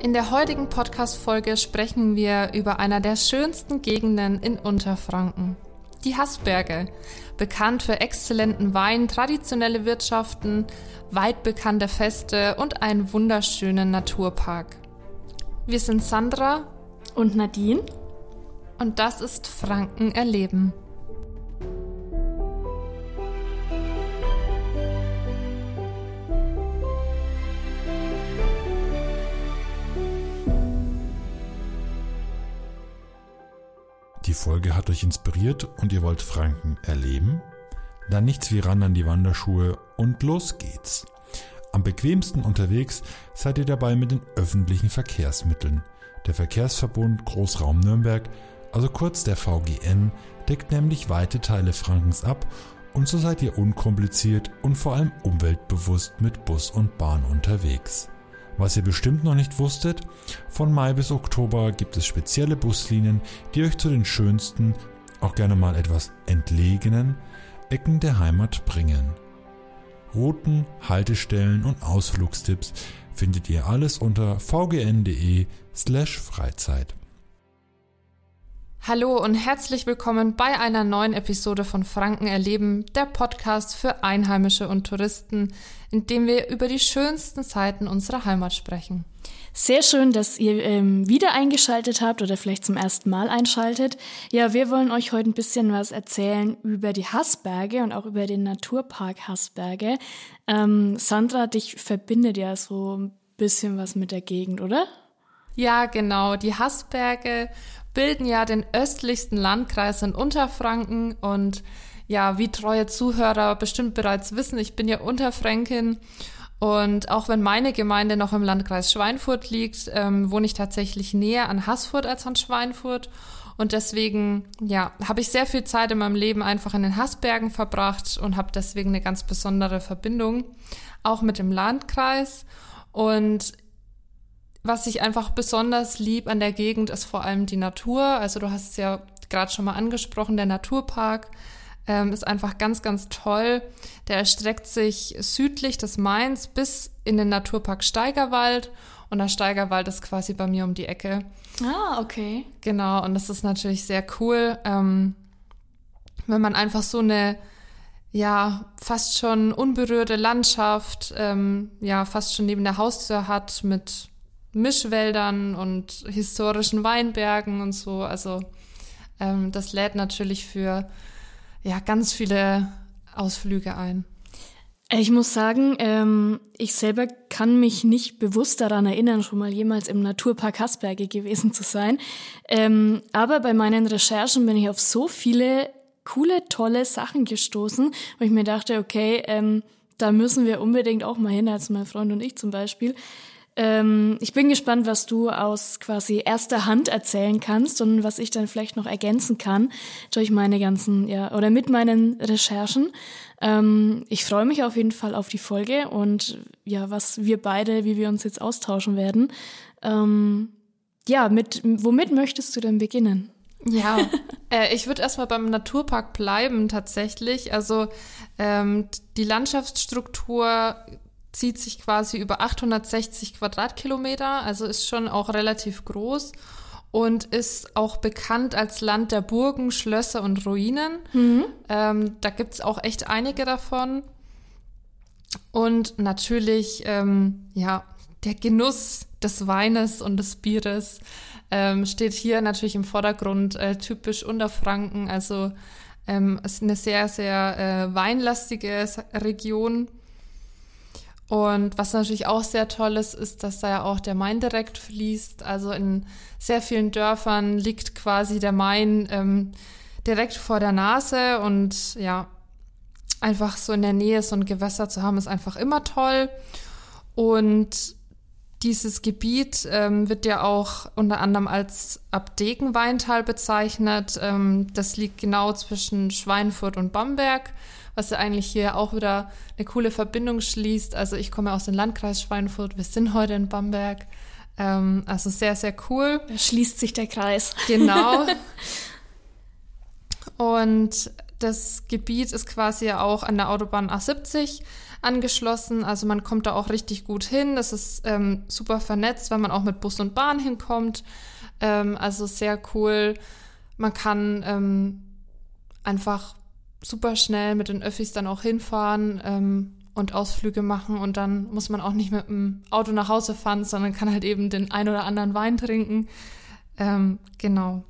In der heutigen Podcast-Folge sprechen wir über einer der schönsten Gegenden in Unterfranken. Die Haßberge, bekannt für exzellenten Wein, traditionelle Wirtschaften, weit bekannte Feste und einen wunderschönen Naturpark. Wir sind Sandra und Nadine und das ist Franken erleben. Euch inspiriert und ihr wollt Franken erleben? Dann nichts wie ran an die Wanderschuhe und los geht's. Am bequemsten unterwegs seid ihr dabei mit den öffentlichen Verkehrsmitteln. Der Verkehrsverbund Großraum Nürnberg, also kurz der VGN, deckt nämlich weite Teile Frankens ab und so seid ihr unkompliziert und vor allem umweltbewusst mit Bus und Bahn unterwegs. Was ihr bestimmt noch nicht wusstet, von Mai bis Oktober gibt es spezielle Buslinien, die euch zu den schönsten, auch gerne mal etwas entlegenen Ecken der Heimat bringen. Routen, Haltestellen und Ausflugstipps findet ihr alles unter vgn.de slash Freizeit. Hallo und herzlich willkommen bei einer neuen Episode von Franken erleben, der Podcast für Einheimische und Touristen, in dem wir über die schönsten Seiten unserer Heimat sprechen. Sehr schön, dass ihr ähm, wieder eingeschaltet habt oder vielleicht zum ersten Mal einschaltet. Ja, wir wollen euch heute ein bisschen was erzählen über die Hassberge und auch über den Naturpark Hassberge. Ähm, Sandra, dich verbindet ja so ein bisschen was mit der Gegend, oder? Ja, genau. Die Hassberge bilden ja den östlichsten Landkreis in Unterfranken und ja, wie treue Zuhörer bestimmt bereits wissen, ich bin ja Unterfränkin und auch wenn meine Gemeinde noch im Landkreis Schweinfurt liegt, ähm, wohne ich tatsächlich näher an Haßfurt als an Schweinfurt. Und deswegen, ja, habe ich sehr viel Zeit in meinem Leben einfach in den Haßbergen verbracht und habe deswegen eine ganz besondere Verbindung, auch mit dem Landkreis. Und was ich einfach besonders lieb an der Gegend ist vor allem die Natur. Also du hast es ja gerade schon mal angesprochen, der Naturpark ähm, ist einfach ganz, ganz toll. Der erstreckt sich südlich des Mainz bis in den Naturpark Steigerwald. Und der Steigerwald ist quasi bei mir um die Ecke. Ah, okay. Genau, und das ist natürlich sehr cool, ähm, wenn man einfach so eine ja, fast schon unberührte Landschaft, ähm, ja, fast schon neben der Haustür hat mit Mischwäldern und historischen Weinbergen und so. Also ähm, das lädt natürlich für ja ganz viele Ausflüge ein. Ich muss sagen, ähm, ich selber kann mich nicht bewusst daran erinnern, schon mal jemals im Naturpark Hasberge gewesen zu sein. Ähm, aber bei meinen Recherchen bin ich auf so viele coole, tolle Sachen gestoßen, wo ich mir dachte, okay, ähm, da müssen wir unbedingt auch mal hin, als mein Freund und ich zum Beispiel. Ähm, ich bin gespannt, was du aus quasi erster Hand erzählen kannst und was ich dann vielleicht noch ergänzen kann durch meine ganzen, ja, oder mit meinen Recherchen. Ähm, ich freue mich auf jeden Fall auf die Folge und ja, was wir beide, wie wir uns jetzt austauschen werden. Ähm, ja, mit, womit möchtest du denn beginnen? Ja, äh, ich würde erstmal beim Naturpark bleiben tatsächlich. Also ähm, die Landschaftsstruktur zieht sich quasi über 860 Quadratkilometer, also ist schon auch relativ groß und ist auch bekannt als Land der Burgen, Schlösser und Ruinen. Mhm. Ähm, da gibt's auch echt einige davon. Und natürlich, ähm, ja, der Genuss des Weines und des Bieres ähm, steht hier natürlich im Vordergrund, äh, typisch Unterfranken. Also ähm, ist eine sehr, sehr äh, weinlastige Region. Und was natürlich auch sehr toll ist, ist, dass da ja auch der Main direkt fließt. Also in sehr vielen Dörfern liegt quasi der Main ähm, direkt vor der Nase und ja, einfach so in der Nähe so ein Gewässer zu haben, ist einfach immer toll. Und dieses Gebiet ähm, wird ja auch unter anderem als Abdegenweintal bezeichnet. Ähm, das liegt genau zwischen Schweinfurt und Bamberg was ja eigentlich hier auch wieder eine coole Verbindung schließt. Also ich komme aus dem Landkreis Schweinfurt, wir sind heute in Bamberg. Ähm, also sehr, sehr cool. Da schließt sich der Kreis. Genau. Und das Gebiet ist quasi auch an der Autobahn A70 angeschlossen. Also man kommt da auch richtig gut hin. Das ist ähm, super vernetzt, weil man auch mit Bus und Bahn hinkommt. Ähm, also sehr cool. Man kann ähm, einfach super schnell mit den Öffis dann auch hinfahren ähm, und Ausflüge machen und dann muss man auch nicht mit dem Auto nach Hause fahren, sondern kann halt eben den ein oder anderen Wein trinken. Ähm, genau.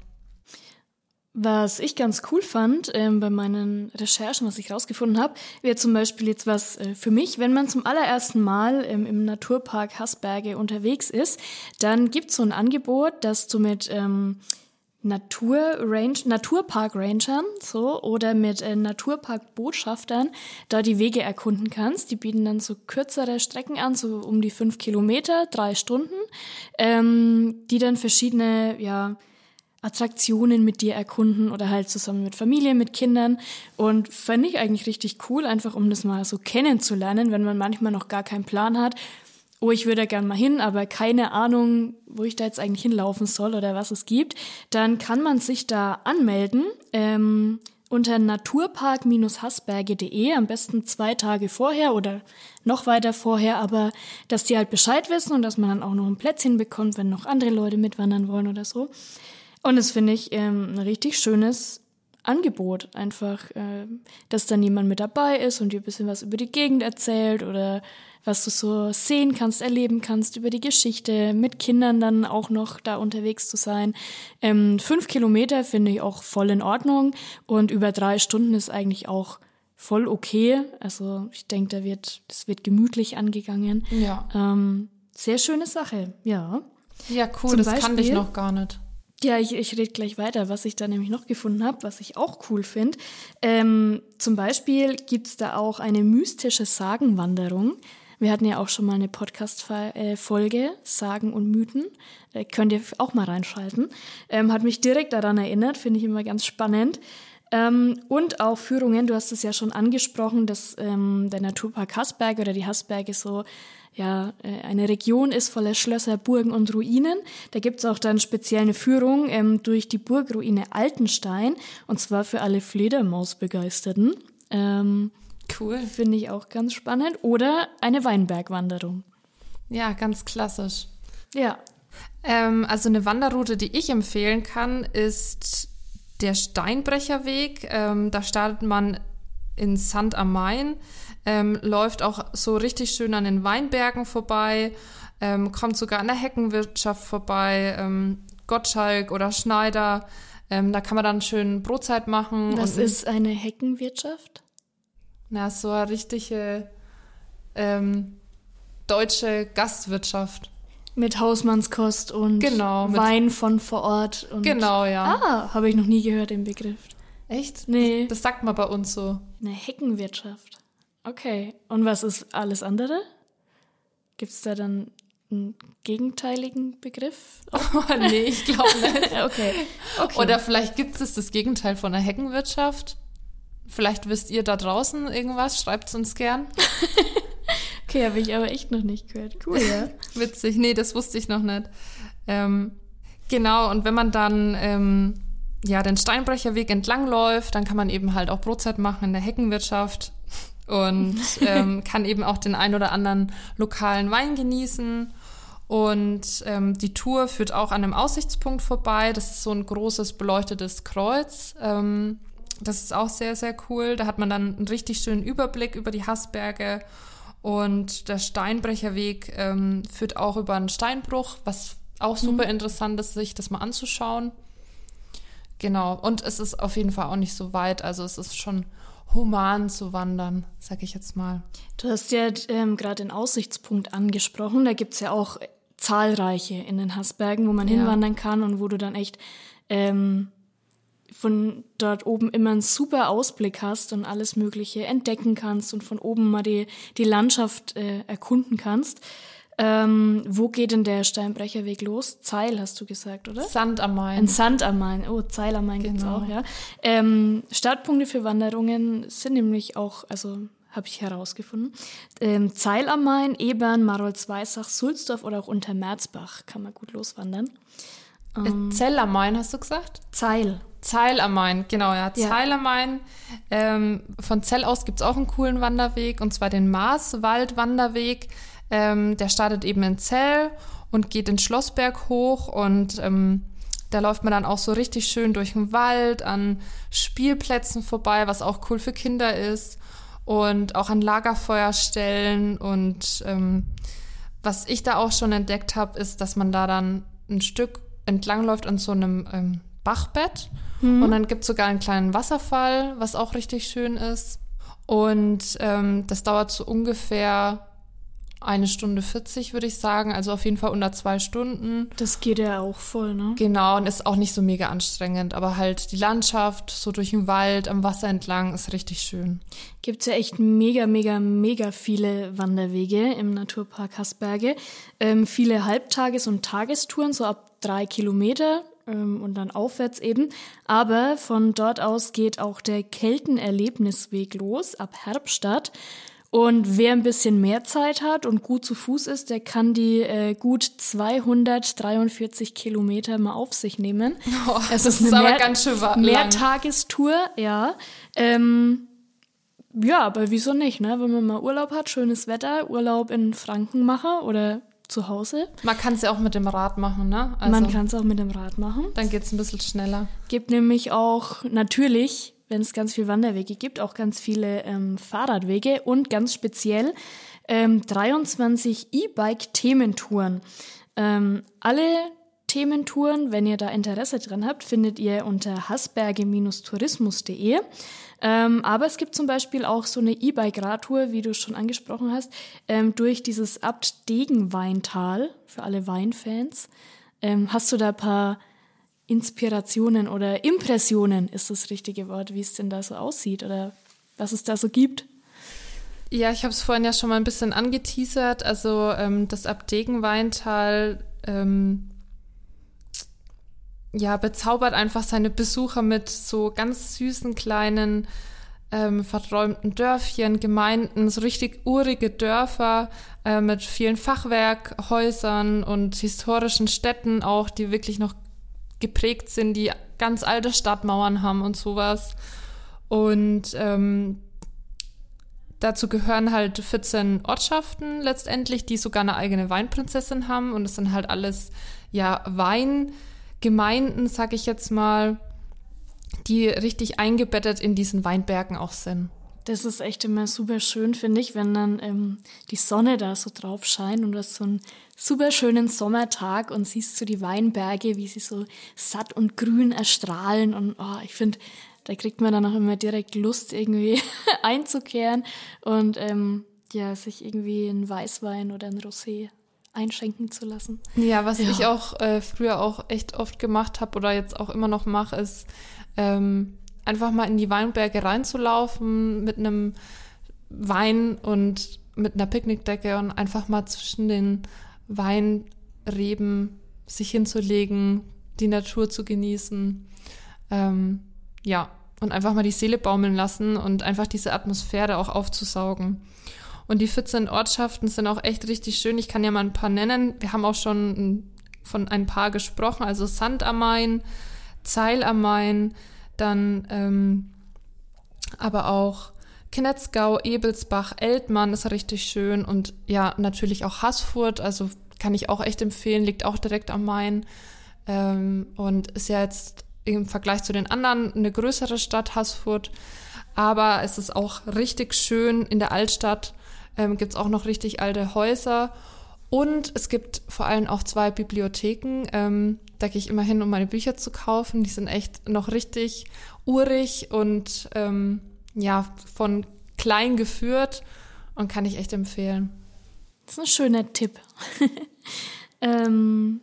Was ich ganz cool fand ähm, bei meinen Recherchen, was ich rausgefunden habe, wäre zum Beispiel jetzt was äh, für mich, wenn man zum allerersten Mal ähm, im Naturpark Haßberge unterwegs ist, dann gibt es so ein Angebot, dass du mit ähm, Naturrange, Naturpark-Rangern so oder mit äh, Naturpark-Botschaftern da die Wege erkunden kannst. Die bieten dann so kürzere Strecken an, so um die fünf Kilometer, drei Stunden, ähm, die dann verschiedene ja, Attraktionen mit dir erkunden oder halt zusammen mit Familie, mit Kindern. Und fand ich eigentlich richtig cool, einfach um das mal so kennenzulernen, wenn man manchmal noch gar keinen Plan hat. Oh, ich würde gern mal hin, aber keine Ahnung, wo ich da jetzt eigentlich hinlaufen soll oder was es gibt. Dann kann man sich da anmelden. Ähm, unter naturpark-hasberge.de, am besten zwei Tage vorher oder noch weiter vorher, aber dass die halt Bescheid wissen und dass man dann auch noch ein Plätzchen bekommt, wenn noch andere Leute mitwandern wollen oder so. Und das finde ich ähm, ein richtig schönes Angebot. Einfach, äh, dass dann jemand mit dabei ist und dir ein bisschen was über die Gegend erzählt oder was du so sehen kannst, erleben kannst über die Geschichte, mit Kindern dann auch noch da unterwegs zu sein. Ähm, fünf Kilometer finde ich auch voll in Ordnung und über drei Stunden ist eigentlich auch voll okay. Also ich denke, da wird, das wird gemütlich angegangen. Ja. Ähm, sehr schöne Sache, ja. Ja, cool, Zum das Beispiel, kannte ich noch gar nicht. Ja, ich, ich rede gleich weiter, was ich da nämlich noch gefunden habe, was ich auch cool finde. Ähm, zum Beispiel gibt's da auch eine mystische Sagenwanderung. Wir hatten ja auch schon mal eine Podcast-Folge, Sagen und Mythen. Äh, könnt ihr auch mal reinschalten. Ähm, hat mich direkt daran erinnert, finde ich immer ganz spannend. Ähm, und auch Führungen, du hast es ja schon angesprochen, dass ähm, der Naturpark Haßberg oder die Haßberge so ja, äh, eine Region ist voller Schlösser, Burgen und Ruinen. Da gibt's auch dann speziell eine Führung ähm, durch die Burgruine Altenstein und zwar für alle Fledermausbegeisterten. Ähm, cool. Finde ich auch ganz spannend. Oder eine Weinbergwanderung. Ja, ganz klassisch. Ja. Ähm, also eine Wanderroute, die ich empfehlen kann, ist der Steinbrecherweg. Ähm, da startet man in St. am Main ähm, läuft auch so richtig schön an den Weinbergen vorbei, ähm, kommt sogar an der Heckenwirtschaft vorbei, ähm, Gottschalk oder Schneider. Ähm, da kann man dann schön Brotzeit machen. Was ist eine Heckenwirtschaft? Na, so eine richtige ähm, deutsche Gastwirtschaft. Mit Hausmannskost und genau, Wein von vor Ort. Und genau, ja. Ah, habe ich noch nie gehört, den Begriff. Echt? Nee. Das, das sagt man bei uns so. Eine Heckenwirtschaft. Okay. Und was ist alles andere? Gibt es da dann einen gegenteiligen Begriff? Oh, nee, ich glaube nicht. okay. okay. Oder vielleicht gibt es das Gegenteil von der Heckenwirtschaft. Vielleicht wisst ihr da draußen irgendwas, schreibt es uns gern. okay, habe ich aber echt noch nicht gehört. Cool, ja. Witzig. Nee, das wusste ich noch nicht. Ähm, genau, und wenn man dann ähm, ja den Steinbrecherweg entlang läuft, dann kann man eben halt auch Brotzeit machen in der Heckenwirtschaft und ähm, kann eben auch den ein oder anderen lokalen Wein genießen. Und ähm, die Tour führt auch an einem Aussichtspunkt vorbei. Das ist so ein großes beleuchtetes Kreuz. Ähm, das ist auch sehr, sehr cool. Da hat man dann einen richtig schönen Überblick über die Hassberge. Und der Steinbrecherweg ähm, führt auch über einen Steinbruch, was auch super mhm. interessant ist, sich das mal anzuschauen. Genau. Und es ist auf jeden Fall auch nicht so weit. Also es ist schon human zu wandern, sag ich jetzt mal. Du hast ja ähm, gerade den Aussichtspunkt angesprochen. Da gibt's ja auch zahlreiche in den Hassbergen, wo man ja. hinwandern kann und wo du dann echt ähm, von dort oben immer einen super Ausblick hast und alles Mögliche entdecken kannst und von oben mal die, die Landschaft äh, erkunden kannst. Ähm, wo geht denn der Steinbrecherweg los? Zeil, hast du gesagt, oder? Sand am Main. In Sand am Main. Oh, Zeil am Main genau. gibt's auch, ja. Ähm, Startpunkte für Wanderungen sind nämlich auch, also habe ich herausgefunden. Ähm, Zeil am Main, Ebern, Marolz-Weissach, Sulzdorf oder auch Untermerzbach kann man gut loswandern. Ähm, Zell am Main, hast du gesagt? Zeil. Zeil am Main, genau, ja. Zeil am Main. Ähm, von Zell aus gibt's auch einen coolen Wanderweg, und zwar den Marswald-Wanderweg. Ähm, der startet eben in Zell und geht den Schlossberg hoch und ähm, da läuft man dann auch so richtig schön durch den Wald, an Spielplätzen vorbei, was auch cool für Kinder ist und auch an Lagerfeuerstellen und ähm, was ich da auch schon entdeckt habe, ist, dass man da dann ein Stück entlangläuft an so einem ähm, Bachbett und dann gibt's sogar einen kleinen Wasserfall, was auch richtig schön ist. Und ähm, das dauert so ungefähr eine Stunde 40, würde ich sagen. Also auf jeden Fall unter zwei Stunden. Das geht ja auch voll, ne? Genau, und ist auch nicht so mega anstrengend. Aber halt die Landschaft, so durch den Wald, am Wasser entlang, ist richtig schön. Gibt's ja echt mega, mega, mega viele Wanderwege im Naturpark Hasberge. Ähm, viele Halbtages- und Tagestouren, so ab drei Kilometer ähm, und dann aufwärts eben. Aber von dort aus geht auch der Keltenerlebnisweg los, ab Herbstadt. Und wer ein bisschen mehr Zeit hat und gut zu Fuß ist, der kann die äh, gut 243 Kilometer mal auf sich nehmen. Oh, es das ist ist eine aber mehr, ganz schön lang. Mehrtagestour, ja. Ähm, ja, aber wieso nicht, ne? Wenn man mal Urlaub hat, schönes Wetter, Urlaub in Franken machen oder zu Hause. Man kann es ja auch mit dem Rad machen, ne? Also, man kann es auch mit dem Rad machen. Dann geht's ein bisschen schneller. Gibt nämlich auch natürlich, wenn es ganz viele Wanderwege gibt, auch ganz viele ähm, Fahrradwege und ganz speziell ähm, 23 E-Bike-Thementouren. Ähm, alle Thementouren, wenn ihr da Interesse dran habt, findet ihr unter hasberge-tourismus.de. Ähm, aber es gibt zum Beispiel auch so eine E-Bike-Radtour, wie du schon angesprochen hast, ähm, durch dieses Abt Degenweintal für alle Weinfans. Ähm, hast du da ein paar Inspirationen oder Impressionen ist das richtige Wort, wie es denn da so aussieht oder was es da so gibt? Ja, ich habe es vorhin ja schon mal ein bisschen angeteasert. Also ähm, das Abdegenweintal ähm, ja, bezaubert einfach seine Besucher mit so ganz süßen kleinen ähm, verträumten Dörfchen, Gemeinden, so richtig urige Dörfer äh, mit vielen Fachwerkhäusern und historischen Städten auch, die wirklich noch geprägt sind, die ganz alte Stadtmauern haben und sowas. Und ähm, dazu gehören halt 14 Ortschaften letztendlich, die sogar eine eigene Weinprinzessin haben. Und es sind halt alles ja Weingemeinden, sag ich jetzt mal, die richtig eingebettet in diesen Weinbergen auch sind. Das ist echt immer super schön, finde ich, wenn dann ähm, die Sonne da so drauf scheint und du hast so einen super schönen Sommertag und siehst so die Weinberge, wie sie so satt und grün erstrahlen. Und oh, ich finde, da kriegt man dann auch immer direkt Lust, irgendwie einzukehren und ähm, ja, sich irgendwie einen Weißwein oder einen Rosé einschenken zu lassen. Ja, was Ja. ich auch äh, früher auch echt oft gemacht habe oder jetzt auch immer noch mache, ist ähm, einfach mal in die Weinberge reinzulaufen mit einem Wein und mit einer Picknickdecke und einfach mal zwischen den Weinreben sich hinzulegen, die Natur zu genießen. Ähm, ja, und einfach mal die Seele baumeln lassen und einfach diese Atmosphäre auch aufzusaugen. Und die 14 Ortschaften sind auch echt richtig schön. Ich kann ja mal ein paar nennen. Wir haben auch schon von ein paar gesprochen. Also Sand am Main, Zeil am Main, dann ähm, aber auch Knetzgau, Ebelsbach, Eltmann ist richtig schön und ja, natürlich auch Haßfurt, also kann ich auch echt empfehlen, liegt auch direkt am Main ähm, und ist ja jetzt im Vergleich zu den anderen eine größere Stadt, Haßfurt, aber es ist auch richtig schön in der Altstadt, ähm, gibt es auch noch richtig alte Häuser und es gibt vor allem auch zwei Bibliotheken. Ähm, da gehe ich immer hin, um meine Bücher zu kaufen. Die sind echt noch richtig urig und ähm, ja, von klein geführt und kann ich echt empfehlen. Das ist ein schöner Tipp. ähm,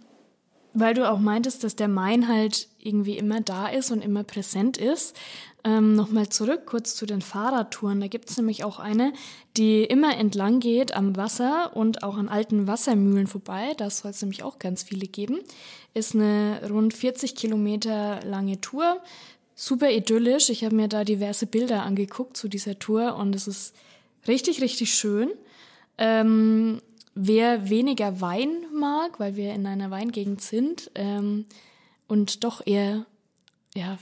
weil du auch meintest, dass der Main halt irgendwie immer da ist und immer präsent ist. Ähm, Nochmal zurück kurz zu den Fahrradtouren. Da gibt es nämlich auch eine, die immer entlang geht am Wasser und auch an alten Wassermühlen vorbei. Da soll es nämlich auch ganz viele geben. Ist eine rund 40 Kilometer lange Tour. Super idyllisch. Ich habe mir da diverse Bilder angeguckt zu dieser Tour und es ist richtig, richtig schön. Ähm, wer weniger Wein mag, weil wir in einer Weingegend sind, ähm, und doch eher ja,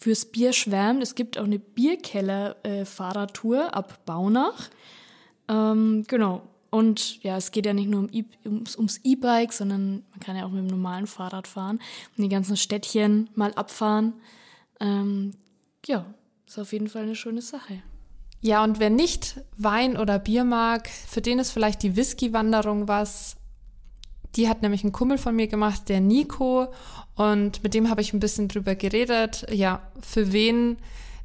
fürs Bier schwärmt. Es gibt auch eine Bierkeller-Fahrradtour ab Baunach. Ähm, genau. Und ja, es geht ja nicht nur um e ums, ums E-Bike, sondern man kann ja auch mit dem normalen Fahrrad fahren und die ganzen Städtchen mal abfahren. Ähm, ja, ist auf jeden Fall eine schöne Sache. Ja, und wer nicht Wein oder Bier mag, für den ist vielleicht die Whisky-Wanderung was. Die hat nämlich ein Kumpel von mir gemacht, der Nico. Und mit dem habe ich ein bisschen drüber geredet. Ja, für wen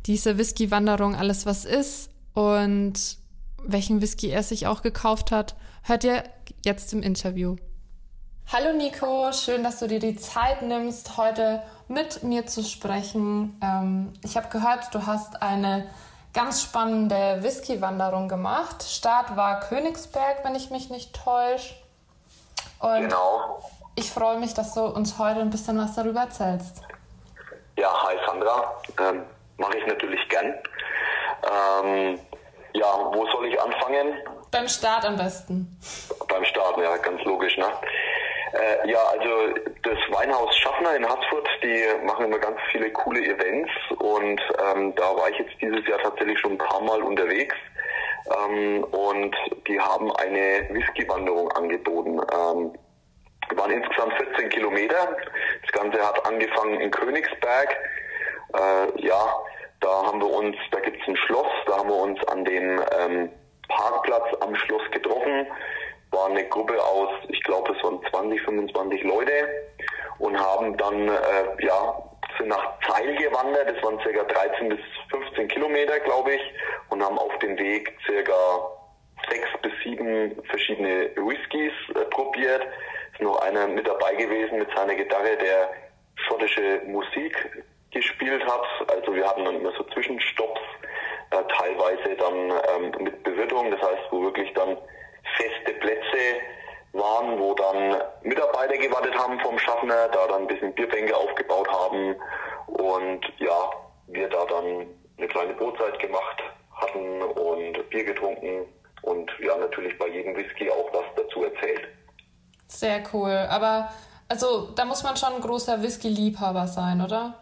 diese Whisky-Wanderung alles was ist und welchen Whisky er sich auch gekauft hat, hört ihr jetzt im Interview. Hallo Nico, schön, dass du dir die Zeit nimmst, heute mit mir zu sprechen. Ähm, ich habe gehört, du hast eine ganz spannende Whisky-Wanderung gemacht. Start war Königsberg, wenn ich mich nicht täusche. Und genau. ich freue mich, dass du uns heute ein bisschen was darüber erzählst. Ja, hi Sandra. Ähm, Mache ich natürlich gern. Ähm, ja, wo soll ich anfangen? Beim Start am besten. Beim Start, ja, ganz logisch, ne? Äh, ja, also das Weinhaus Schaffner in Harzfurt, die machen immer ganz viele coole Events und ähm, da war ich jetzt dieses Jahr tatsächlich schon ein paar Mal unterwegs ähm, und die haben eine Whisky-Wanderung angeboten. Ähm, waren insgesamt 14 Kilometer. Das Ganze hat angefangen in Königsberg. Äh, ja, da haben wir uns, da gibt's ein Schloss, da haben wir uns an dem ähm, Parkplatz am Schloss getroffen war eine Gruppe aus, ich glaube, es waren 20, 25 Leute und haben dann, äh, ja, sind nach Zeil gewandert, das waren ca. 13 bis 15 Kilometer, glaube ich, und haben auf dem Weg ca. sechs bis sieben verschiedene Whiskys äh, probiert. Ist noch einer mit dabei gewesen mit seiner Gitarre, der schottische Musik gespielt hat. Also wir hatten dann immer so Zwischenstopps, äh, teilweise dann ähm, mit Bewirtung, das heißt, wo wirklich dann feste Plätze waren, wo dann Mitarbeiter gewartet haben vom Schaffner, da dann ein bisschen Bierbänke aufgebaut haben und ja, wir da dann eine kleine Brotzeit gemacht hatten und Bier getrunken und ja, natürlich bei jedem Whisky auch was dazu erzählt. Sehr cool. Aber also da muss man schon ein großer Whisky-Liebhaber sein, oder?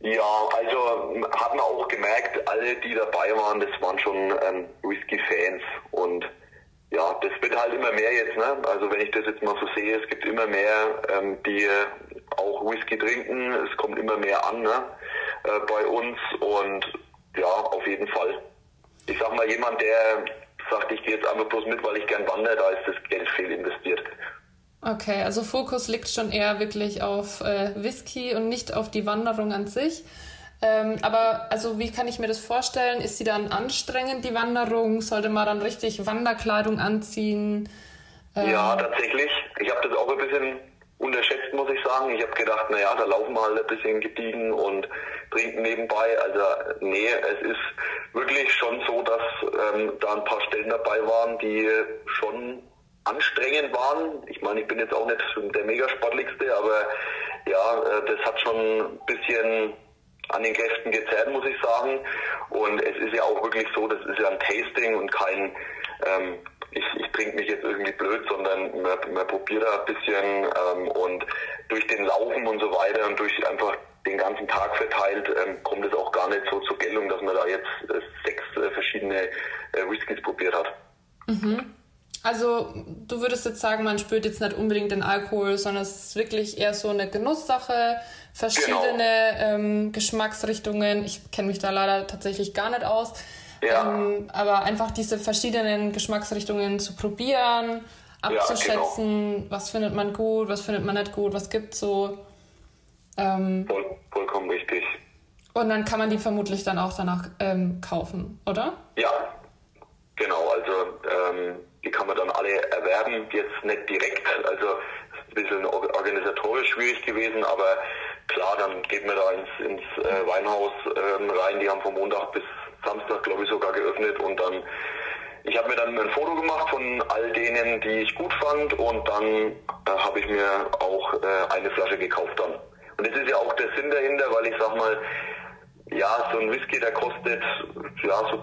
Ja, also hat man auch gemerkt, alle, die dabei waren, das waren schon ähm, Whisky-Fans und ja, das wird halt immer mehr jetzt, ne? Also wenn ich das jetzt mal so sehe, es gibt immer mehr, ähm, die auch Whisky trinken, es kommt immer mehr an, ne? Äh, bei uns und ja, auf jeden Fall. Ich sag mal, jemand, der sagt, ich gehe jetzt einfach bloß mit, weil ich gern wandere, da ist das Geld fehl investiert. Okay, also Fokus liegt schon eher wirklich auf äh, Whisky und nicht auf die Wanderung an sich. Ähm, aber also wie kann ich mir das vorstellen? Ist sie dann anstrengend, die Wanderung? Sollte man dann richtig Wanderkleidung anziehen? Ähm, ja, tatsächlich. Ich habe das auch ein bisschen unterschätzt, muss ich sagen. Ich habe gedacht, naja, da laufen wir halt ein bisschen gediegen und trinken nebenbei. Also nee, es ist wirklich schon so, dass ähm, da ein paar Stellen dabei waren, die schon anstrengend waren. Ich meine, ich bin jetzt auch nicht der Megasportlichste, aber ja, äh, das hat schon ein bisschen an den Kräften gezerrt, muss ich sagen. Und es ist ja auch wirklich so, das ist ja ein Tasting und kein, ähm, ich, ich trinke mich jetzt irgendwie blöd, sondern man, man probiert da ein bisschen ähm, und durch den Laufen und so weiter und durch einfach den ganzen Tag verteilt ähm, kommt es auch gar nicht so zur Geltung, dass man da jetzt äh, sechs äh, verschiedene äh, Whiskys probiert hat. Mhm. Also du würdest jetzt sagen, man spürt jetzt nicht unbedingt den Alkohol, sondern es ist wirklich eher so eine Genusssache, verschiedene genau. ähm, Geschmacksrichtungen. Ich kenne mich da leider tatsächlich gar nicht aus. Ja. Ähm, aber einfach diese verschiedenen Geschmacksrichtungen zu probieren, abzuschätzen, ja, genau. was findet man gut, was findet man nicht gut, was gibt so. Ähm, Voll, vollkommen richtig. Und dann kann man die vermutlich dann auch danach ähm, kaufen, oder? Ja, genau. Also ähm, kann man dann alle erwerben, jetzt nicht direkt. Also ein bisschen organisatorisch schwierig gewesen, aber klar, dann geht man da ins, ins äh, Weinhaus ähm, rein. Die haben von Montag bis Samstag, glaube ich, sogar geöffnet und dann ich habe mir dann ein Foto gemacht von all denen, die ich gut fand und dann äh, habe ich mir auch äh, eine Flasche gekauft dann. Und das ist ja auch der Sinn dahinter, weil ich sag mal, ja, so ein Whisky, der kostet ja so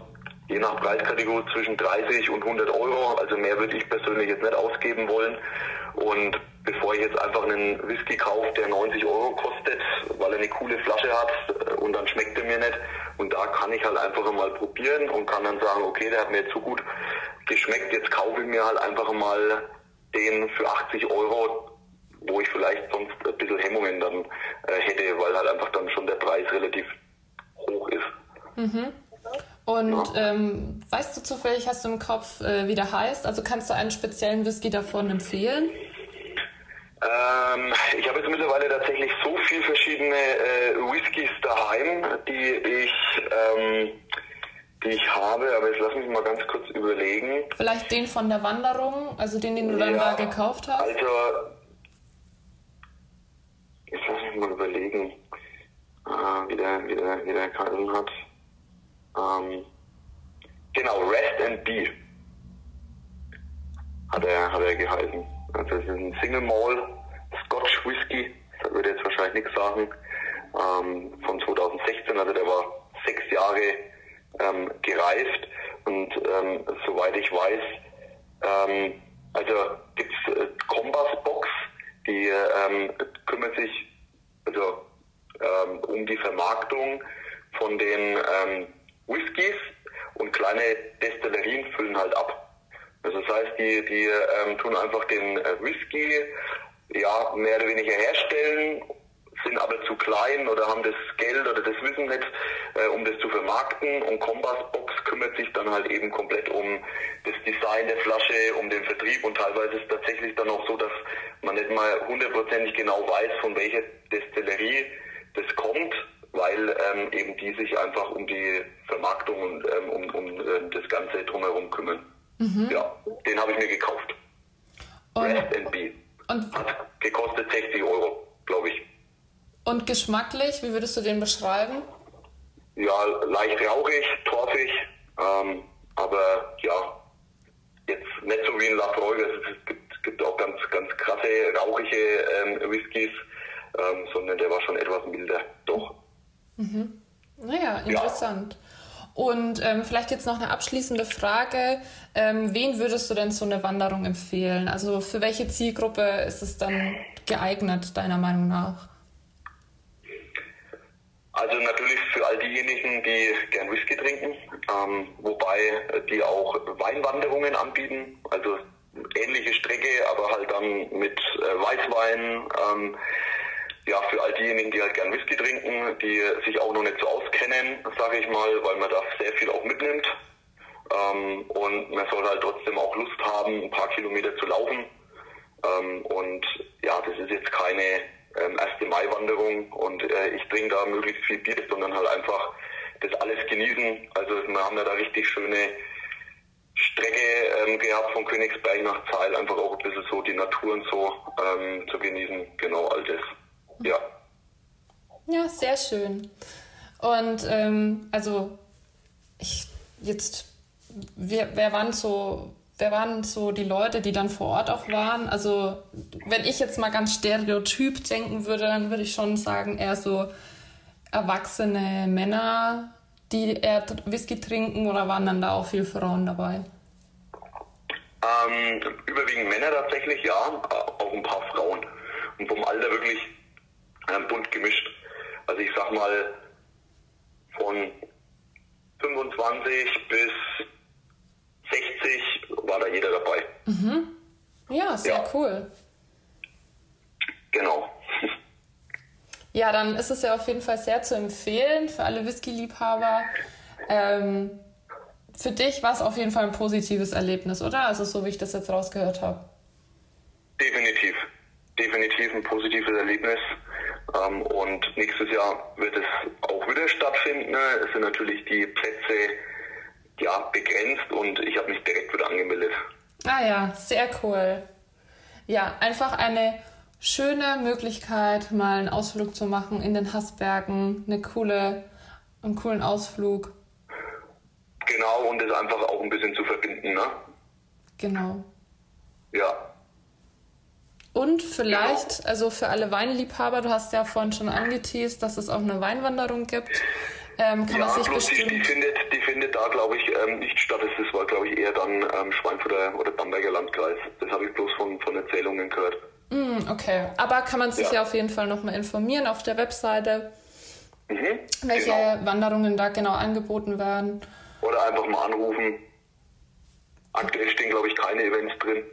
je nach Preiskategorie zwischen 30 und 100 Euro. Also mehr würde ich persönlich jetzt nicht ausgeben wollen. Und bevor ich jetzt einfach einen Whisky kaufe, der 90 Euro kostet, weil er eine coole Flasche hat äh, und dann schmeckt er mir nicht. Und da kann ich halt einfach mal probieren und kann dann sagen, okay, der hat mir jetzt so gut geschmeckt, jetzt kaufe ich mir halt einfach mal den für 80 Euro, wo ich vielleicht sonst ein bisschen Hemmungen dann äh, hätte, weil halt einfach dann schon der Preis relativ hoch ist. Mhm. Und ähm, weißt du zufällig, hast du im Kopf, äh, wie der heißt? Also kannst du einen speziellen Whisky davon empfehlen? Ähm, ich habe jetzt mittlerweile tatsächlich so viele verschiedene äh, Whiskys daheim, die ich, ähm, die ich habe, aber jetzt lass mich mal ganz kurz überlegen. Vielleicht den von der Wanderung, also den, den du dann ja, da gekauft hast? Also, jetzt lass mich mal überlegen, äh, wie, der, wie, der, wie der hat. Ähm, genau, Rest and Be hat er, hat er geheißen. Also es ist ein Single Mall Scotch Whisky, das würde jetzt wahrscheinlich nichts sagen, ähm, von 2016, also der war sechs Jahre ähm, gereift und ähm, soweit ich weiß, ähm, also gibt es äh, Combas Box, die ähm, kümmert sich also ähm, um die Vermarktung von den ähm, Whiskys und kleine Destillerien füllen halt ab. Also das heißt, die, die ähm, tun einfach den äh, Whisky ja mehr oder weniger herstellen, sind aber zu klein oder haben das Geld oder das Wissen nicht, äh, um das zu vermarkten. Und Compass Box kümmert sich dann halt eben komplett um das Design der Flasche, um den Vertrieb und teilweise ist es tatsächlich dann auch so, dass man nicht mal hundertprozentig genau weiß, von welcher Destillerie das kommt, weil ähm, eben die sich einfach um die Vermarktung und ähm, um, um äh, das Ganze drumherum kümmern. Mhm. Ja, den habe ich mir gekauft. Und, Rest and. Und Hat gekostet 60 Euro, glaube ich. Und geschmacklich, wie würdest du den beschreiben? Ja, leicht rauchig, torfig, ähm, aber ja, jetzt nicht so wie ein Lafroy, es gibt, gibt auch ganz, ganz krasse, rauchige ähm, Whiskys, ähm, sondern der war schon etwas milder, doch. Mhm. Naja, interessant. Ja. Und ähm, vielleicht jetzt noch eine abschließende Frage. Ähm, wen würdest du denn so eine Wanderung empfehlen? Also für welche Zielgruppe ist es dann geeignet, deiner Meinung nach? Also natürlich für all diejenigen, die gern Whisky trinken, ähm, wobei die auch Weinwanderungen anbieten. Also ähnliche Strecke, aber halt dann mit äh, Weißwein. Ähm, ja, für all diejenigen, die halt gern Whisky trinken, die sich auch noch nicht so auskennen, sage ich mal, weil man da sehr viel auch mitnimmt. Ähm, und man soll halt trotzdem auch Lust haben, ein paar Kilometer zu laufen. Ähm, und ja, das ist jetzt keine ähm, erste Mai-Wanderung und äh, ich trinke da möglichst viel Bier, sondern halt einfach das alles genießen. Also wir haben ja da richtig schöne Strecke ähm, gehabt von Königsberg nach Zeil, einfach auch ein bisschen so die Natur und so ähm, zu genießen. Genau, all das. Ja. Sehr schön. Und ähm, also ich jetzt, wer, wer waren so, wer waren so die Leute, die dann vor Ort auch waren? Also wenn ich jetzt mal ganz stereotyp denken würde, dann würde ich schon sagen, eher so erwachsene Männer, die eher Whisky trinken oder waren dann da auch viele Frauen dabei? Ähm, überwiegend Männer tatsächlich, ja, auch ein paar Frauen. Und vom Alter wirklich ähm, bunt gemischt. Also ich sag mal von 25 bis 60 war da jeder dabei. Mhm. Ja, sehr ja. cool. Genau. Ja, dann ist es ja auf jeden Fall sehr zu empfehlen für alle Whisky-Liebhaber. Ähm, für dich war es auf jeden Fall ein positives Erlebnis, oder? Also so wie ich das jetzt rausgehört habe. Definitiv. Definitiv ein positives Erlebnis. Ähm, und nächstes Jahr wird es auch wieder stattfinden. Es sind natürlich die Plätze ja, begrenzt und ich habe mich direkt wieder angemeldet. Ah ja, sehr cool. Ja, einfach eine schöne Möglichkeit, mal einen Ausflug zu machen in den Hassbergen. Eine coole, einen coolen Ausflug. Genau, und es einfach auch ein bisschen zu verbinden, ne? Genau. Ja, und vielleicht, also für alle Weinliebhaber, du hast ja vorhin schon angeteased, dass es auch eine Weinwanderung gibt. ähm, kann ja, man sich die, bestimmt... die findet, die findet da, glaube ich, ähm, nicht statt. Das war, glaube ich, eher dann ähm, Schweinfurter oder Bamberger Landkreis. Das habe ich bloß von, von Erzählungen gehört. Mm, okay, aber kann man sich ja, Ja. auf jeden Fall nochmal informieren auf der Webseite, Mhm, welche genau. Wanderungen da genau angeboten werden. Oder einfach mal anrufen. Aktuell stehen, glaube ich, keine Events drin.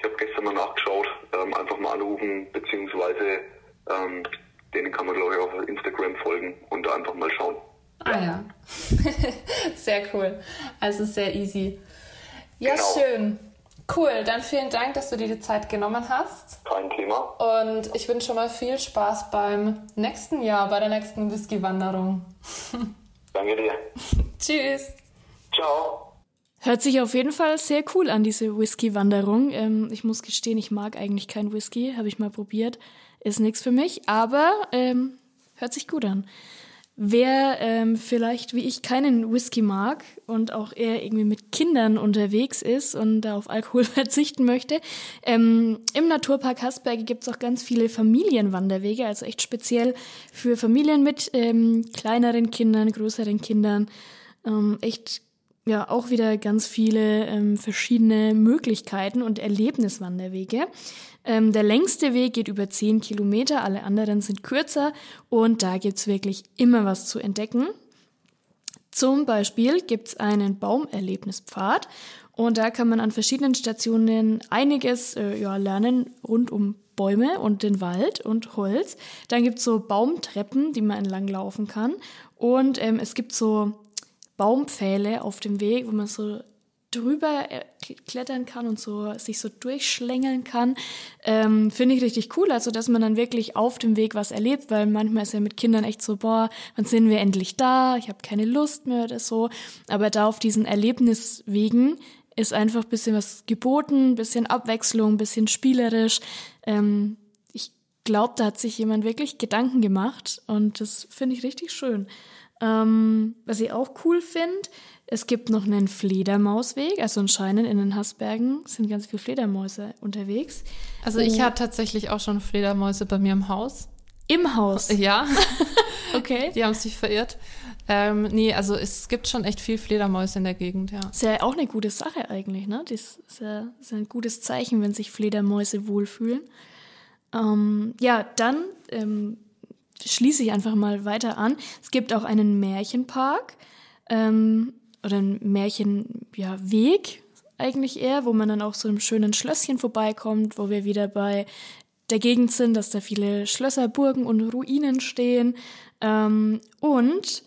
Ich habe gestern mal nachgeschaut. Ähm, einfach mal anrufen, beziehungsweise ähm, denen kann man, glaube ich, auf Instagram folgen und da einfach mal schauen. Ah ja. sehr cool. Also sehr easy. Ja, Genau. schön. Cool, dann vielen Dank, dass du dir die Zeit genommen hast. Kein Thema. Und ich wünsche schon mal viel Spaß beim nächsten Jahr, bei der nächsten Whisky-Wanderung. Danke dir. Tschüss. Ciao. Hört sich auf jeden Fall sehr cool an, diese Whisky-Wanderung. Ähm, ich muss gestehen, ich mag eigentlich kein Whisky, habe ich mal probiert. Ist nichts für mich, aber ähm, hört sich gut an. Wer ähm, vielleicht wie ich keinen Whisky mag und auch eher irgendwie mit Kindern unterwegs ist und da auf Alkohol verzichten möchte, ähm, im Naturpark Hasberge gibt es auch ganz viele Familienwanderwege, also echt speziell für Familien mit ähm, kleineren Kindern, größeren Kindern. Ähm, echt ja auch wieder ganz viele ähm, verschiedene Möglichkeiten und Erlebniswanderwege. Ähm, der längste Weg geht über 10 Kilometer, alle anderen sind kürzer und da gibt's wirklich immer was zu entdecken. Zum Beispiel gibt's einen Baumerlebnispfad und da kann man an verschiedenen Stationen einiges äh, ja, lernen rund um Bäume und den Wald und Holz. Dann gibt's so Baumtreppen, die man entlang laufen kann und ähm, es gibt so Baumpfähle auf dem Weg, wo man so drüber äh, klettern kann und so sich so durchschlängeln kann. Ähm, Finde ich richtig cool, also dass man dann wirklich auf dem Weg was erlebt, weil manchmal ist ja mit Kindern echt so, boah, wann sind wir endlich da? Ich habe keine Lust mehr oder so. Aber da auf diesen Erlebniswegen ist einfach ein bisschen was geboten, ein bisschen Abwechslung, ein bisschen spielerisch. Ähm, ich glaube, da hat sich jemand wirklich Gedanken gemacht und das finde ich richtig schön. Ähm, was ich auch cool finde, es gibt noch einen Fledermausweg, also anscheinend in den Haßbergen sind ganz viele Fledermäuse unterwegs. Also ich Oh. hatte tatsächlich auch schon Fledermäuse bei mir im Haus. Im Haus. Ja, Okay. die haben sich verirrt. Ähm, nee, also es gibt schon echt viel Fledermäuse in der Gegend, ja. Ist ja auch eine gute Sache eigentlich, ne? Das ist ja, ist ja ein gutes Zeichen, wenn sich Fledermäuse wohlfühlen. Ähm, ja, dann ähm, schließe ich einfach mal weiter an. Es gibt auch einen Märchenpark ähm, oder einen Märchenweg ja, eigentlich eher, wo man dann auch so einem schönen Schlösschen vorbeikommt, wo wir wieder bei der Gegend sind, dass da viele Schlösser, Burgen und Ruinen stehen. Ähm, und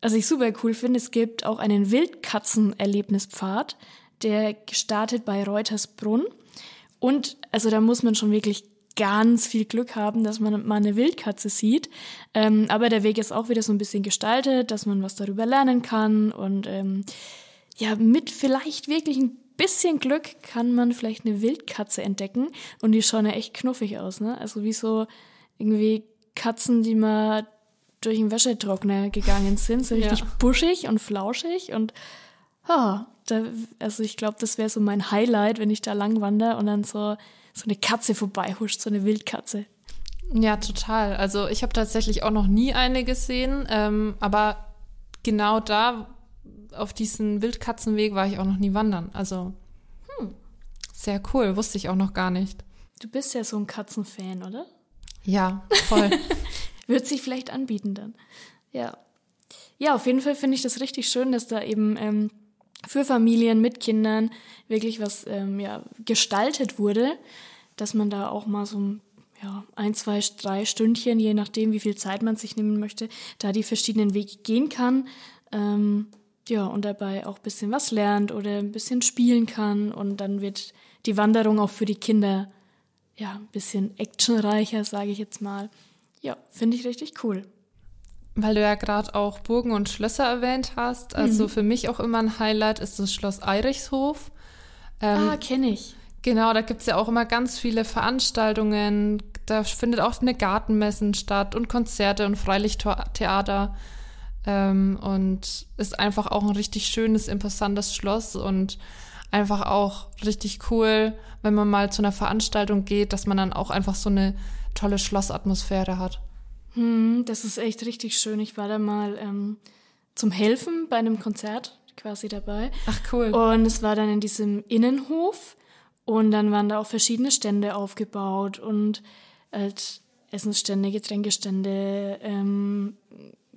was ich super cool finde, es gibt auch einen Wildkatzen-Erlebnispfad, der gestartet bei Reutersbrunn. Und also da muss man schon wirklich ganz viel Glück haben, dass man mal eine Wildkatze sieht. Ähm, aber der Weg ist auch wieder so ein bisschen gestaltet, dass man was darüber lernen kann. Und ähm, ja, mit vielleicht wirklich ein bisschen Glück kann man vielleicht eine Wildkatze entdecken. Und die schauen ja echt knuffig aus, ne? Also wie so irgendwie Katzen, die mal durch den Wäschetrockner gegangen sind, so richtig Ja. buschig und flauschig und ah, da, also ich glaube, das wäre so mein Highlight, wenn ich da lang wandere und dann so so eine Katze vorbeihuscht, so eine Wildkatze. Ja, total. Also ich habe tatsächlich auch noch nie eine gesehen, ähm, aber genau da auf diesen Wildkatzenweg war ich auch noch nie wandern. Also hm, sehr cool, wusste ich auch noch gar nicht. Du bist ja so ein Katzenfan, oder? Ja, voll. Wird sich vielleicht anbieten dann. Ja. Ja, auf jeden Fall finde ich das richtig schön, dass da eben ähm, für Familien mit Kindern wirklich was ähm, ja, gestaltet wurde, dass man da auch mal so ein ja, ein, zwei, drei Stündchen, je nachdem, wie viel Zeit man sich nehmen möchte, da die verschiedenen Wege gehen kann. Ähm, ja, und dabei auch ein bisschen was lernt oder ein bisschen spielen kann. Und dann wird die Wanderung auch für die Kinder ja ein bisschen actionreicher, sage ich jetzt mal. Ja, finde ich richtig cool. Weil du ja gerade auch Burgen und Schlösser erwähnt hast. Also für mich auch immer ein Highlight ist das Schloss Eirichshof. Ähm, ah, kenne ich. Genau, da gibt's ja auch immer ganz viele Veranstaltungen. Da findet auch eine Gartenmessen statt und Konzerte und Freilichttheater. Ähm, und ist einfach auch ein richtig schönes, imposantes Schloss und einfach auch richtig cool, wenn man mal zu einer Veranstaltung geht, dass man dann auch einfach so eine tolle Schlossatmosphäre hat. Hm, das ist echt richtig schön. Ich war da mal ähm, zum Helfen bei einem Konzert quasi dabei. Ach cool. Und es war dann in diesem Innenhof und dann waren da auch verschiedene Stände aufgebaut und halt Essensstände, Getränkestände, ähm,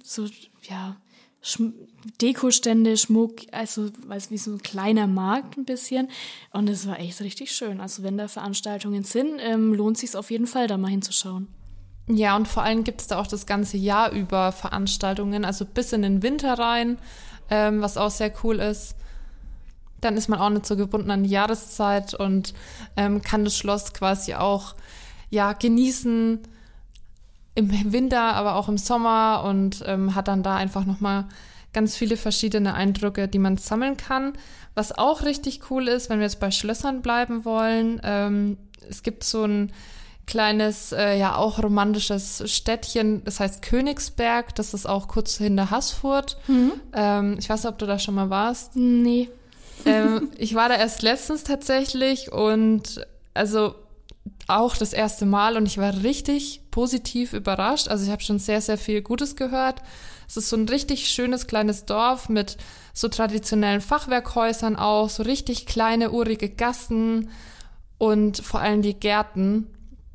so, ja, Schm Dekostände, Schmuck, also weiß wie so ein kleiner Markt ein bisschen. Und es war echt richtig schön. Also wenn da Veranstaltungen sind, ähm, lohnt sich auf jeden Fall, da mal hinzuschauen. Ja, und vor allem gibt es da auch das ganze Jahr über Veranstaltungen, also bis in den Winter rein, ähm, was auch sehr cool ist. Dann ist man auch nicht so gebunden an die Jahreszeit und ähm, kann das Schloss quasi auch ja genießen im Winter, aber auch im Sommer und ähm, hat dann da einfach nochmal ganz viele verschiedene Eindrücke, die man sammeln kann. Was auch richtig cool ist, wenn wir jetzt bei Schlössern bleiben wollen, ähm, es gibt so ein kleines, äh, ja auch romantisches Städtchen, das heißt Königsberg, das ist auch kurz hinter Haßfurt. Mhm. Ähm, ich weiß nicht, ob du da schon mal warst. Nee. ähm, ich war da erst letztens tatsächlich und also auch das erste Mal und ich war richtig positiv überrascht. Also ich habe schon sehr, sehr viel Gutes gehört. Es ist so ein richtig schönes kleines Dorf mit so traditionellen Fachwerkhäusern auch, so richtig kleine, urige Gassen und vor allem die Gärten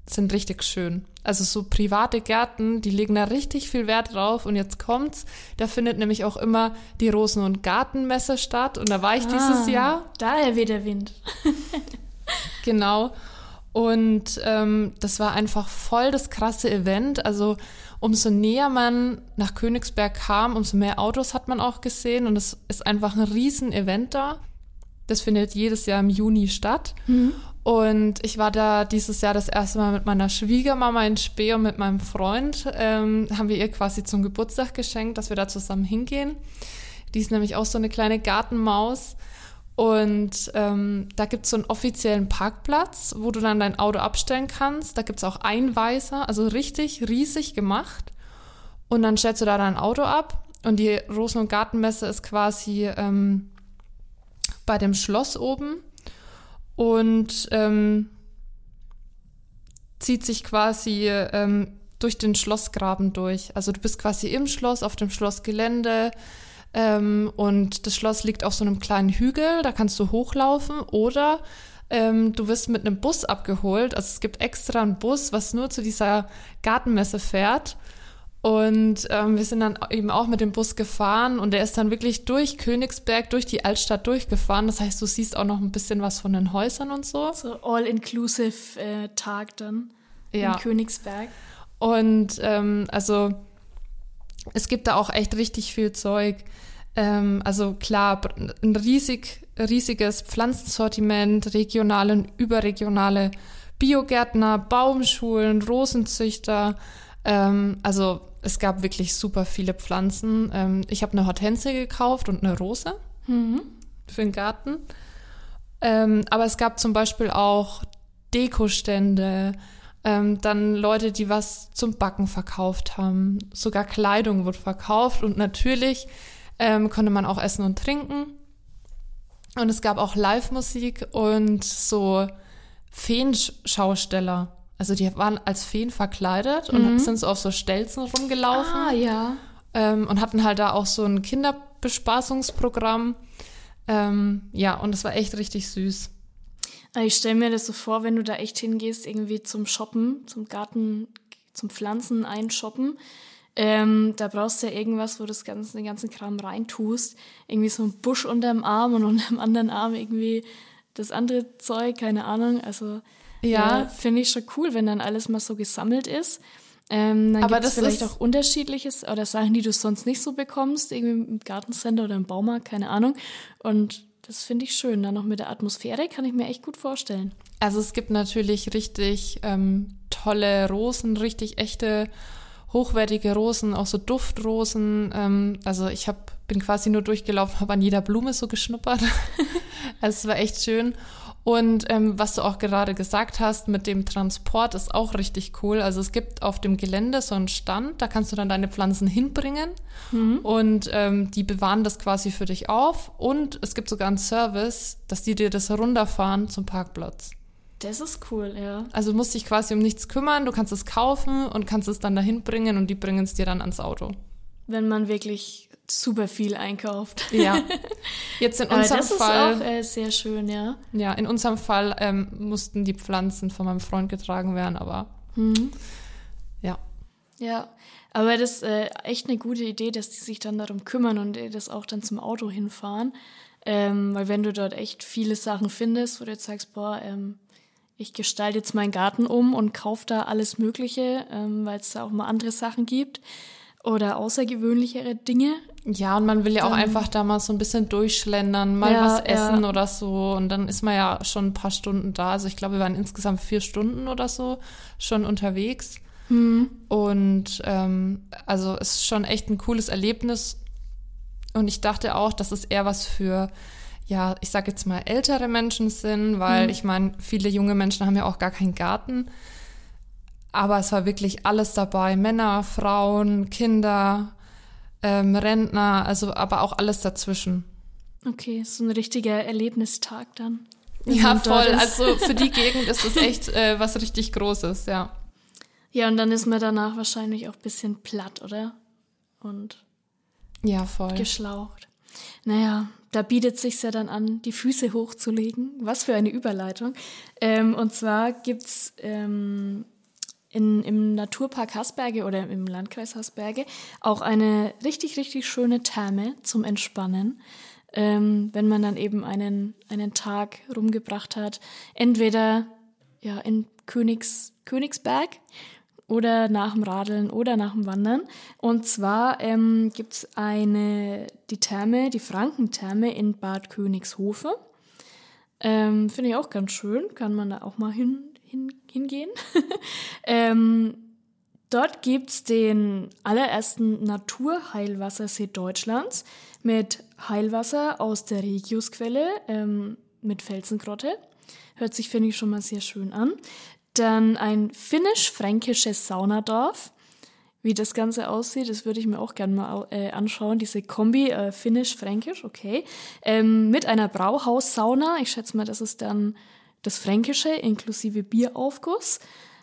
sind richtig schön. Also so private Gärten, die legen da richtig viel Wert drauf. Und jetzt kommt's, da findet nämlich auch immer die Rosen- und Gartenmesse statt. Und da war ich ah, dieses Jahr. Daher weht der Wind. genau. Und ähm, das war einfach voll das krasse Event. Also umso näher man nach Königsberg kam, umso mehr Autos hat man auch gesehen. Und es ist einfach ein Riesen-Event da. Das findet jedes Jahr im Juni statt. Mhm. Und ich war da dieses Jahr das erste Mal mit meiner Schwiegermama in Spee und mit meinem Freund. Ähm, haben wir ihr quasi zum Geburtstag geschenkt, dass wir da zusammen hingehen. Die ist nämlich auch so eine kleine Gartenmaus. Und ähm, da gibt es so einen offiziellen Parkplatz, wo du dann dein Auto abstellen kannst. Da gibt es auch Einweiser, also richtig riesig gemacht. Und dann stellst du da dein Auto ab. Und die Rosen- und Gartenmesse ist quasi ähm, bei dem Schloss oben und ähm, zieht sich quasi ähm, durch den Schlossgraben durch. Also du bist quasi im Schloss, auf dem Schlossgelände ähm, und das Schloss liegt auf so einem kleinen Hügel, da kannst du hochlaufen oder ähm, du wirst mit einem Bus abgeholt. Also es gibt extra einen Bus, was nur zu dieser Gartenmesse fährt. Und ähm, wir sind dann eben auch mit dem Bus gefahren und der ist dann wirklich durch Königsberg, durch die Altstadt durchgefahren. Das heißt, du siehst auch noch ein bisschen was von den Häusern und so. So all-inclusive äh, Tag dann ja. in Königsberg. Und ähm, also es gibt da auch echt richtig viel Zeug. Ähm, also klar, ein riesig, riesiges Pflanzensortiment, regionale und überregionale Biogärtner, Baumschulen, Rosenzüchter. Ähm, also es gab wirklich super viele Pflanzen. Ähm, ich habe eine Hortensie gekauft und eine Rose mhm. für den Garten. Ähm, aber es gab zum Beispiel auch Dekostände, ähm, dann Leute, die was zum Backen verkauft haben. Sogar Kleidung wurde verkauft und natürlich ähm, konnte man auch essen und trinken. Und es gab auch Live-Musik und so Feenschausteller. Also die waren als Feen verkleidet und mhm. sind so auf so Stelzen rumgelaufen. Ah, ja. Ähm, und hatten halt da auch so ein Kinderbespaßungsprogramm. Ähm, ja, und es war echt richtig süß. Ich stelle mir das so vor, wenn du da echt hingehst, irgendwie zum Shoppen, zum Garten, zum Pflanzen einshoppen. Ähm, da brauchst du ja irgendwas, wo du das ganze, den ganzen Kram reintust. Irgendwie so ein Busch unterm Arm und unter dem anderen Arm irgendwie das andere Zeug, keine Ahnung. Also ja, ja finde ich schon cool, wenn dann alles mal so gesammelt ist. Ähm, dann Aber das vielleicht auch unterschiedliches oder Sachen, die du sonst nicht so bekommst, irgendwie im Gartencenter oder im Baumarkt, keine Ahnung. Und das finde ich schön. Dann noch mit der Atmosphäre kann ich mir echt gut vorstellen. Also es gibt natürlich richtig ähm, tolle Rosen, richtig echte, hochwertige Rosen, auch so Duftrosen. Ähm, also ich hab, bin quasi nur durchgelaufen, habe an jeder Blume so geschnuppert. also es war echt schön. Und ähm, was du auch gerade gesagt hast mit dem Transport ist auch richtig cool. Also es gibt auf dem Gelände so einen Stand, da kannst du dann deine Pflanzen hinbringen mhm. und ähm, die bewahren das quasi für dich auf. Und es gibt sogar einen Service, dass die dir das runterfahren zum Parkplatz. Das ist cool, ja. Also du musst dich quasi um nichts kümmern, du kannst es kaufen und kannst es dann dahin bringen und die bringen es dir dann ans Auto. Wenn man wirklich super viel einkauft. Ja. Jetzt in unserem das Fall. ist auch äh, sehr schön, ja. Ja, in unserem Fall ähm, mussten die Pflanzen von meinem Freund getragen werden, aber ja. Ja, aber das ist äh, echt eine gute Idee, dass die sich dann darum kümmern und äh, das auch dann zum Auto hinfahren. Ähm, weil wenn du dort echt viele Sachen findest, wo du jetzt sagst, boah, ähm, ich gestalte jetzt meinen Garten um und kaufe da alles Mögliche, ähm, weil es da auch mal andere Sachen gibt oder außergewöhnlichere Dinge. Ja, und man will ja auch einfach da mal so ein bisschen durchschlendern, mal Ja, was ja. essen oder so. Und dann ist man ja schon ein paar Stunden da. Also ich glaube, wir waren insgesamt vier Stunden oder so schon unterwegs. Und ähm, also es ist schon echt ein cooles Erlebnis. Und ich dachte auch, dass es eher was für, ja, ich sag jetzt mal ältere Menschen sind, weil ich meine, viele junge Menschen haben ja auch gar keinen Garten. Aber es war wirklich alles dabei. Männer, Frauen, Kinder, ähm, Rentner, also aber auch alles dazwischen. Okay, so ein richtiger Erlebnistag dann. Ja, voll. Also für die Gegend ist es echt äh, was richtig Großes, ja. Ja, und dann ist man danach wahrscheinlich auch ein bisschen platt, oder? Und Ja, voll. geschlaucht. Naja, da bietet sich ja dann an, die Füße hochzulegen. Was für eine Überleitung. Ähm, und zwar gibt's ähm, in, im Naturpark Hasberge oder im Landkreis Hasberge auch eine richtig, richtig schöne Therme zum Entspannen. Ähm, wenn man dann eben einen, einen Tag rumgebracht hat. Entweder ja, in Königs, Königsberg oder nach dem Radeln oder nach dem Wandern. Und zwar ähm, gibt es eine, die Therme, die Frankentherme in Bad Königshofe. Ähm, Finde ich auch ganz schön, kann man da auch mal hin, hin, hingehen. ähm, dort gibt's den allerersten Naturheilwassersee Deutschlands mit Heilwasser aus der Regiusquelle ähm, mit Felsengrotte. Hört sich, finde ich, schon mal sehr schön an. Dann ein finnisch-fränkisches Saunadorf. Wie das Ganze aussieht, das würde ich mir auch gerne mal äh, anschauen. Diese Kombi äh, finnisch-fränkisch, okay. Ähm, mit einer Brauhaussauna. Ich schätze mal, das ist dann das Fränkische inklusive Bieraufguss.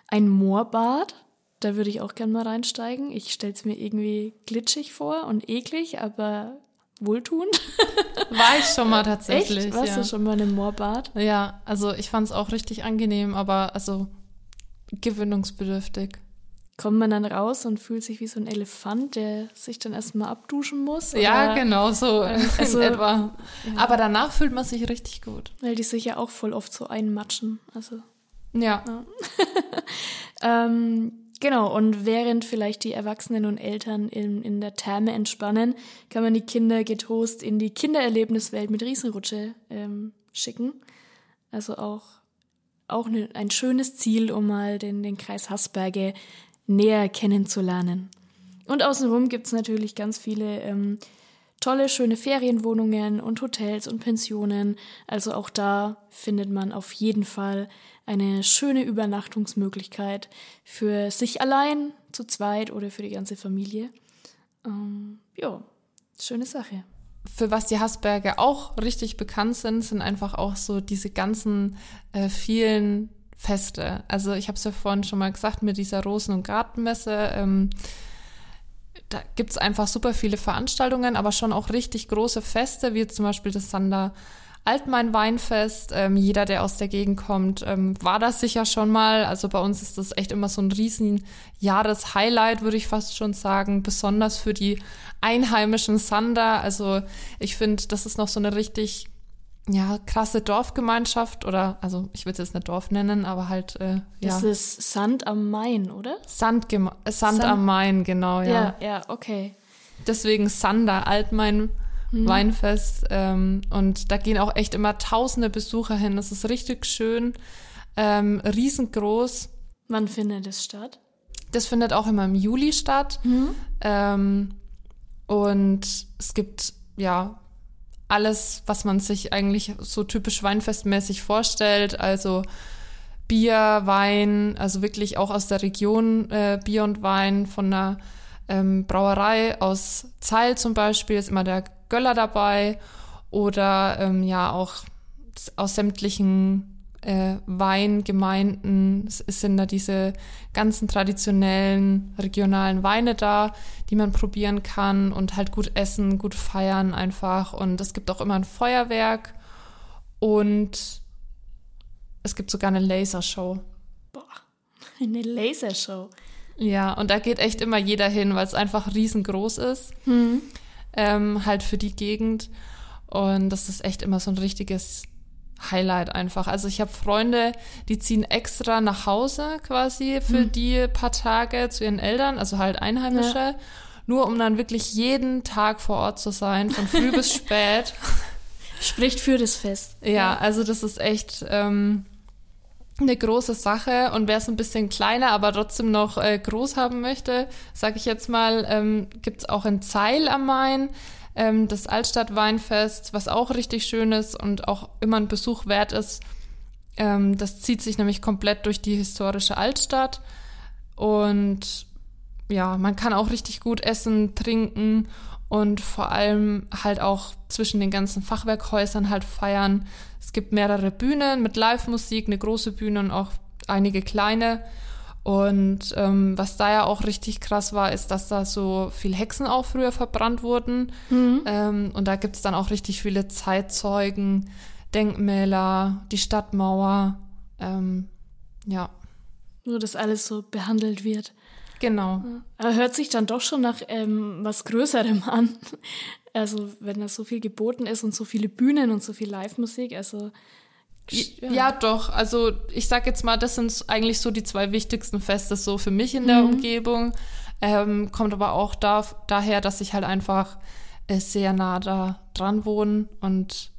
Ein Moorbad. Da würde ich auch gerne mal reinsteigen. Ich stelle es mir irgendwie glitschig vor und eklig, aber wohltuend. War ich schon mal tatsächlich. Echt? Warst ja. du schon mal in einem Moorbad? ja, also ich fand es auch richtig angenehm, aber also gewöhnungsbedürftig. Kommt man dann raus und fühlt sich wie so ein Elefant, der sich dann erstmal abduschen muss? Ja, genau, so also- in etwa. Aber danach fühlt man sich richtig gut. Weil die sich ja auch voll oft so einmatschen. Also, Ja. ähm, genau, und während vielleicht die Erwachsenen und Eltern in, in der Therme entspannen, kann man die Kinder getoast in die Kindererlebniswelt mit Riesenrutsche ähm, schicken. Also auch, auch ne, ein schönes Ziel, um mal den, den Kreis Hasberge näher kennenzulernen. Und außenrum gibt's natürlich ganz viele ähm, tolle, schöne Ferienwohnungen und Hotels und Pensionen. Also auch da findet man auf jeden Fall eine schöne Übernachtungsmöglichkeit für sich allein, zu zweit oder für die ganze Familie. Ähm, ja, schöne Sache. Für was die Hasberge auch richtig bekannt sind, sind einfach auch so diese ganzen äh, vielen Feste. Also ich habe es ja vorhin schon mal gesagt mit dieser Rosen- und Gartenmesse. Ähm, da gibt's einfach super viele Veranstaltungen, aber schon auch richtig große Feste, wie zum Beispiel das Sander Altmain Weinfest. Ähm, jeder, der aus der Gegend kommt, ähm, war das sicher schon mal. Also bei uns ist das echt immer so ein riesen Jahreshighlight, würde ich fast schon sagen. Besonders für die einheimischen Sander. Also ich finde, das ist noch so eine richtig ja, krasse Dorfgemeinschaft oder, also ich würde es jetzt nicht Dorf nennen, aber halt, äh, ja. Das ist Sand am Main, oder? Sandgeme äh, Sand, Sand- am Main, genau, ja. Ja, ja, okay. Deswegen Sander, Altmain Weinfest. Ähm, und da gehen auch echt immer tausende Besucher hin. Das ist richtig schön, ähm, riesengroß. Wann findet es statt? Das findet auch immer im Juli statt. Ähm, und es gibt ja alles, was man sich eigentlich so typisch weinfestmäßig vorstellt. Also Bier, Wein, also wirklich auch aus der Region äh, Bier und Wein von einer ähm, Brauerei aus Zeil zum Beispiel ist immer der Göller dabei oder ähm, ja auch aus sämtlichen äh, Weingemeinden. Sind da diese ganzen traditionellen regionalen Weine da, die man probieren kann und halt gut essen, gut feiern einfach. Und es gibt auch immer ein Feuerwerk und es gibt sogar eine Lasershow. Boah, eine Lasershow. Ja, und da geht echt immer jeder hin, weil es einfach riesengroß ist. Hm. Ähm, halt für die Gegend. Und das ist echt immer so ein richtiges Highlight einfach. Also ich habe Freunde, die ziehen extra nach Hause quasi für hm. die paar Tage zu ihren Eltern, also halt Einheimische, ja. nur um dann wirklich jeden Tag vor Ort zu sein, von früh bis spät. Spricht für das Fest. Ja, also das ist echt ähm, eine große Sache und wer es ein bisschen kleiner, aber trotzdem noch äh, groß haben möchte, sage ich jetzt mal, ähm, gibt es auch in Zeil am Main ähm, das Altstadtweinfest, was auch richtig schön ist und auch immer ein Besuch wert ist. Ähm, das zieht sich nämlich komplett durch die historische Altstadt und ja, man kann auch richtig gut essen, trinken und vor allem halt auch zwischen den ganzen Fachwerkhäusern halt feiern. Es gibt mehrere Bühnen mit Live-Musik, eine große Bühne und auch einige kleine. Und ähm, was da ja auch richtig krass war, ist, dass da so viel Hexen auch früher verbrannt wurden. Mhm. Ähm, und da gibt es dann auch richtig viele Zeitzeugen, Denkmäler, die Stadtmauer. Ähm, ja. Nur, dass alles so behandelt wird. Genau. Aber hört sich dann doch schon nach ähm, was Größerem an. Also, wenn da so viel geboten ist und so viele Bühnen und so viel Live-Musik, also ja. ja. doch. Also ich sag jetzt mal, das sind eigentlich so die zwei wichtigsten Feste so für mich in der mhm. Umgebung. Ähm, kommt aber auch da, daher, dass ich halt einfach äh, sehr nah da dran wohne und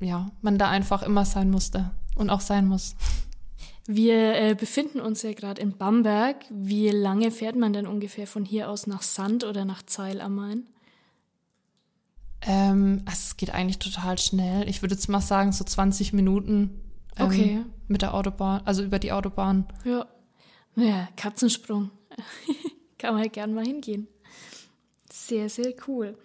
ja, man da einfach immer sein musste und auch sein muss. Wir äh, befinden uns ja gerade in Bamberg. Wie lange fährt man denn ungefähr von hier aus nach Sand oder nach Zeil am Main? Ähm, also es geht eigentlich total schnell. Ich würde jetzt mal sagen, so 20 Minuten ähm, okay. mit der Autobahn, also über die Autobahn. Ja. Naja, Katzensprung. Kann man halt gern mal hingehen. Sehr, sehr cool.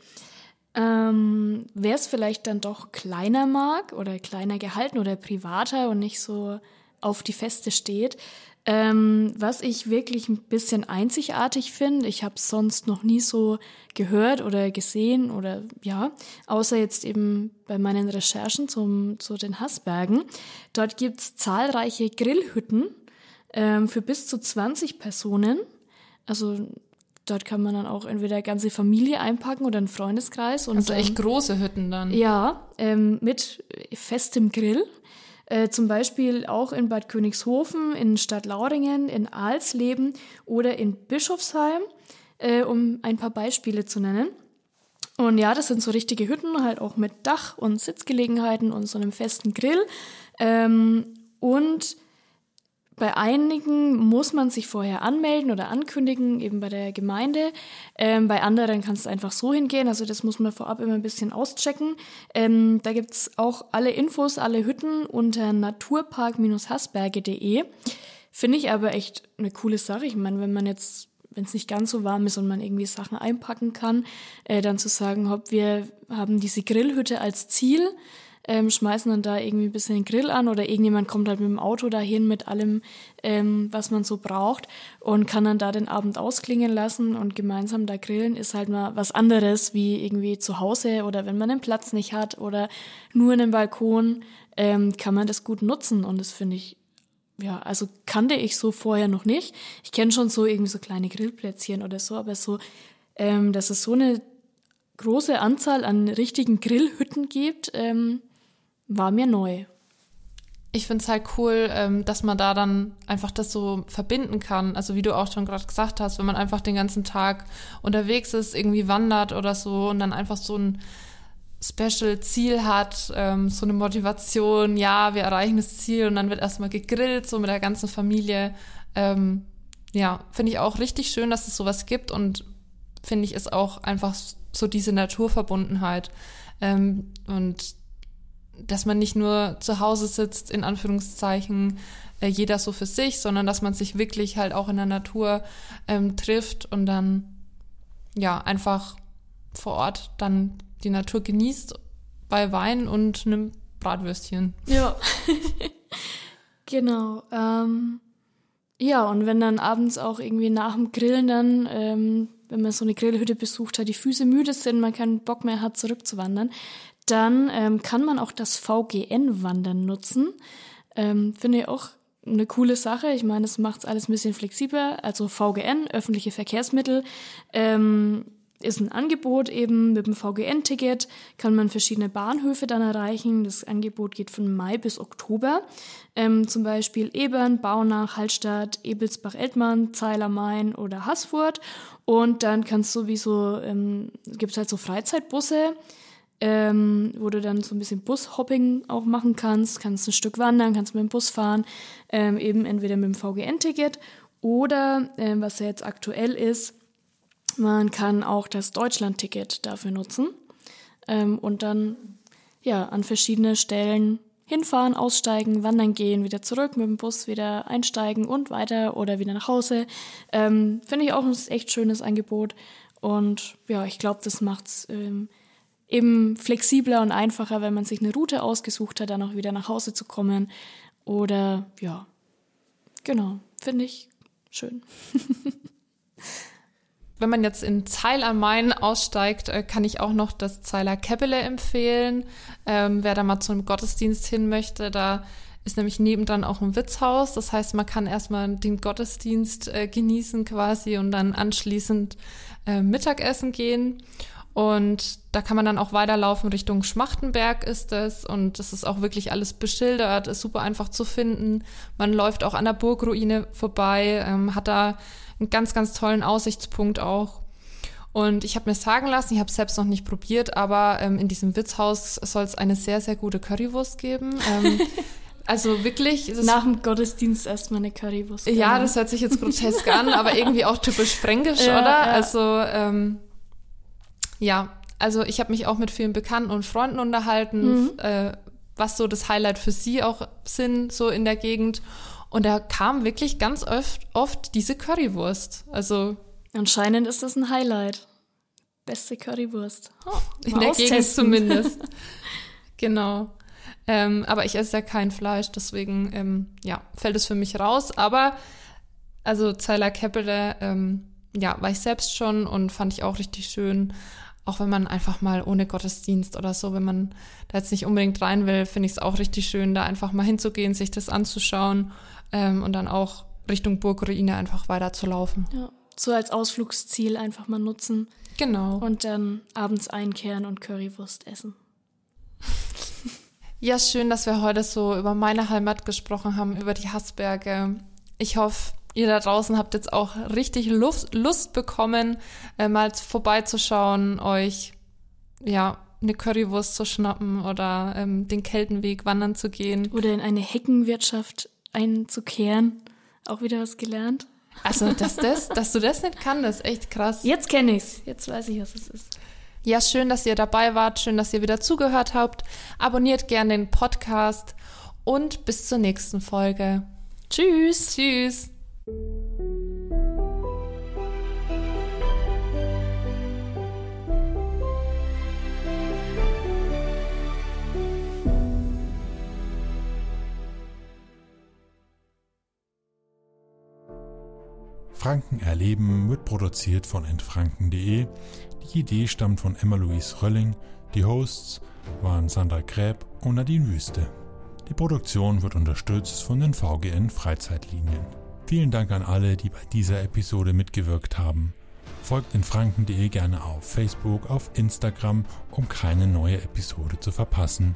Ähm, Wer es vielleicht dann doch kleiner mag oder kleiner gehalten oder privater und nicht so auf die Feste steht, ähm, was ich wirklich ein bisschen einzigartig finde, ich habe sonst noch nie so gehört oder gesehen oder ja, außer jetzt eben bei meinen Recherchen zum, zu den Hassbergen. Dort gibt's zahlreiche Grillhütten ähm, für bis zu 20 Personen. Also dort kann man dann auch entweder ganze Familie einpacken oder einen Freundeskreis. Und also echt große Hütten dann. Ja, ähm, mit festem Grill. Äh, zum Beispiel auch in Bad Königshofen, in Stadtlauringen, in Alsleben oder in Bischofsheim, äh, um ein paar Beispiele zu nennen. Und ja, das sind so richtige Hütten, halt auch mit Dach und Sitzgelegenheiten und so einem festen Grill. Ähm, und bei einigen muss man sich vorher anmelden oder ankündigen, eben bei der Gemeinde. Ähm, bei anderen kann es einfach so hingehen. Also das muss man vorab immer ein bisschen auschecken. Ähm, da gibt's auch alle Infos, alle Hütten unter naturpark-hasberge.de. Finde ich aber echt eine coole Sache. Ich meine, wenn man jetzt wenn es nicht ganz so warm ist und man irgendwie Sachen einpacken kann, äh, dann zu sagen, hopp, wir haben diese Grillhütte als Ziel, ähm, schmeißen dann da irgendwie ein bisschen den Grill an oder irgendjemand kommt halt mit dem Auto dahin mit allem, ähm, was man so braucht und kann dann da den Abend ausklingen lassen und gemeinsam da grillen ist halt mal was anderes wie irgendwie zu Hause oder wenn man den Platz nicht hat oder nur einen Balkon, ähm, kann man das gut nutzen und das finde ich ja, also kannte ich so vorher noch nicht. Ich kenne schon so irgendwie so kleine Grillplätzchen oder so, aber so, ähm, dass es so eine große Anzahl an richtigen Grillhütten gibt, ähm, war mir neu. Ich finde es halt cool, ähm, dass man da dann einfach das so verbinden kann. Also wie du auch schon gerade gesagt hast, wenn man einfach den ganzen Tag unterwegs ist, irgendwie wandert oder so und dann einfach so ein Special-Ziel hat, ähm, so eine Motivation, ja, wir erreichen das Ziel und dann wird erstmal gegrillt, so mit der ganzen Familie. Ähm, ja, finde ich auch richtig schön, dass es sowas gibt und finde ich ist auch einfach so diese Naturverbundenheit. Und dass man nicht nur zu Hause sitzt, in Anführungszeichen, äh, jeder so für sich, sondern dass man sich wirklich halt auch in der Natur ähm, trifft und dann ja einfach vor Ort dann die Natur genießt bei Wein und einem Bratwürstchen. Ja. Genau. Ähm, ja, und wenn dann abends auch irgendwie nach dem Grillen dann, ähm, wenn man so eine Grillhütte besucht hat, die Füße müde sind, man keinen Bock mehr hat, zurückzuwandern, dann ähm, kann man auch das VGN-Wandern nutzen. Ähm, Finde ich auch eine coole Sache. Ich meine, es macht alles ein bisschen flexibler. Also VGN, öffentliche Verkehrsmittel, ähm, ist ein Angebot eben mit dem VGN-Ticket, kann man verschiedene Bahnhöfe dann erreichen. Das Angebot geht von Mai bis Oktober. Ähm, zum Beispiel Ebern, Baunach, Hallstatt, Ebelsbach-Eltmann, Zeiler Main oder Haßfurt. Und dann kannst du sowieso, ähm, gibt es halt so Freizeitbusse, ähm, wo du dann so ein bisschen Bushopping auch machen kannst, kannst ein Stück wandern, kannst mit dem Bus fahren, ähm, eben entweder mit dem VGN-Ticket oder, ähm, was ja jetzt aktuell ist, man kann auch das Deutschland-Ticket dafür nutzen ähm, und dann ja an verschiedene Stellen hinfahren, aussteigen, wandern gehen, wieder zurück mit dem Bus wieder einsteigen und weiter oder wieder nach Hause. Ähm, Finde ich auch ein echt schönes Angebot und ja, ich glaube, das macht's ähm, eben flexibler und einfacher, wenn man sich eine Route ausgesucht hat, dann auch wieder nach Hause zu kommen. Oder ja, genau, finde ich schön. Wenn man jetzt in Zeil am Main aussteigt, äh, kann ich auch noch das Zeiler Käppele empfehlen. Ähm, wer da mal zu einem Gottesdienst hin möchte, da ist nämlich nebendran auch ein Witzhaus. Das heißt, man kann erstmal den Gottesdienst äh, genießen quasi und dann anschließend äh, Mittagessen gehen. Und da kann man dann auch weiterlaufen Richtung Schmachtenberg ist es. Und das ist auch wirklich alles beschildert, ist super einfach zu finden. Man läuft auch an der Burgruine vorbei, ähm, hat da einen ganz, ganz tollen Aussichtspunkt auch. Und ich habe mir sagen lassen, ich habe es selbst noch nicht probiert, aber ähm, in diesem Witzhaus soll es eine sehr, sehr gute Currywurst geben. Ähm, also wirklich. Nach dem Gottesdienst erstmal eine Currywurst. Ja, das hört sich jetzt grotesk an, aber irgendwie auch typisch fränkisch, ja, oder? Ja. Also ähm, ja, also ich habe mich auch mit vielen Bekannten und Freunden unterhalten, mhm. äh, was so das Highlight für sie auch sind, so in der Gegend. Und da kam wirklich ganz oft, oft diese Currywurst. Also anscheinend ist das ein Highlight. Beste Currywurst. Oh, in der austesten. Gegend zumindest. genau. Ähm, aber ich esse ja kein Fleisch, deswegen ähm, ja, fällt es für mich raus. Aber also Zeiler Keppele, ähm, ja, war ich selbst schon und fand ich auch richtig schön auch wenn man einfach mal ohne Gottesdienst oder so, wenn man da jetzt nicht unbedingt rein will, finde ich es auch richtig schön, da einfach mal hinzugehen, sich das anzuschauen ähm, und dann auch Richtung Burgruine einfach weiterzulaufen. Ja, so als Ausflugsziel einfach mal nutzen. Genau. Und dann abends einkehren und Currywurst essen. Ja, schön, dass wir heute so über meine Heimat gesprochen haben, über die Hassberge. Ich hoffe, ihr da draußen habt jetzt auch richtig Lust, Lust bekommen, äh, mal vorbeizuschauen, euch ja eine Currywurst zu schnappen oder ähm, den Keltenweg wandern zu gehen. Oder in eine Heckenwirtschaft einzukehren. Auch wieder was gelernt. Also, dass, das, dass du das nicht kannst, ist echt krass. Jetzt kenne ich's. Jetzt weiß ich, was es ist. Ja, schön, dass ihr dabei wart. Schön, dass ihr wieder zugehört habt. Abonniert gerne den Podcast und bis zur nächsten Folge. Tschüss. Tschüss. Franken erleben wird produziert von entfranken.de. Die Idee stammt von Emma-Louise Rölling. Die Hosts waren Sandra Gräb und Nadine Wüste. Die Produktion wird unterstützt von den VGN Freizeitlinien. Vielen Dank an alle, die bei dieser Episode mitgewirkt haben. Folgt in franken.de gerne auf Facebook, auf Instagram, um keine neue Episode zu verpassen.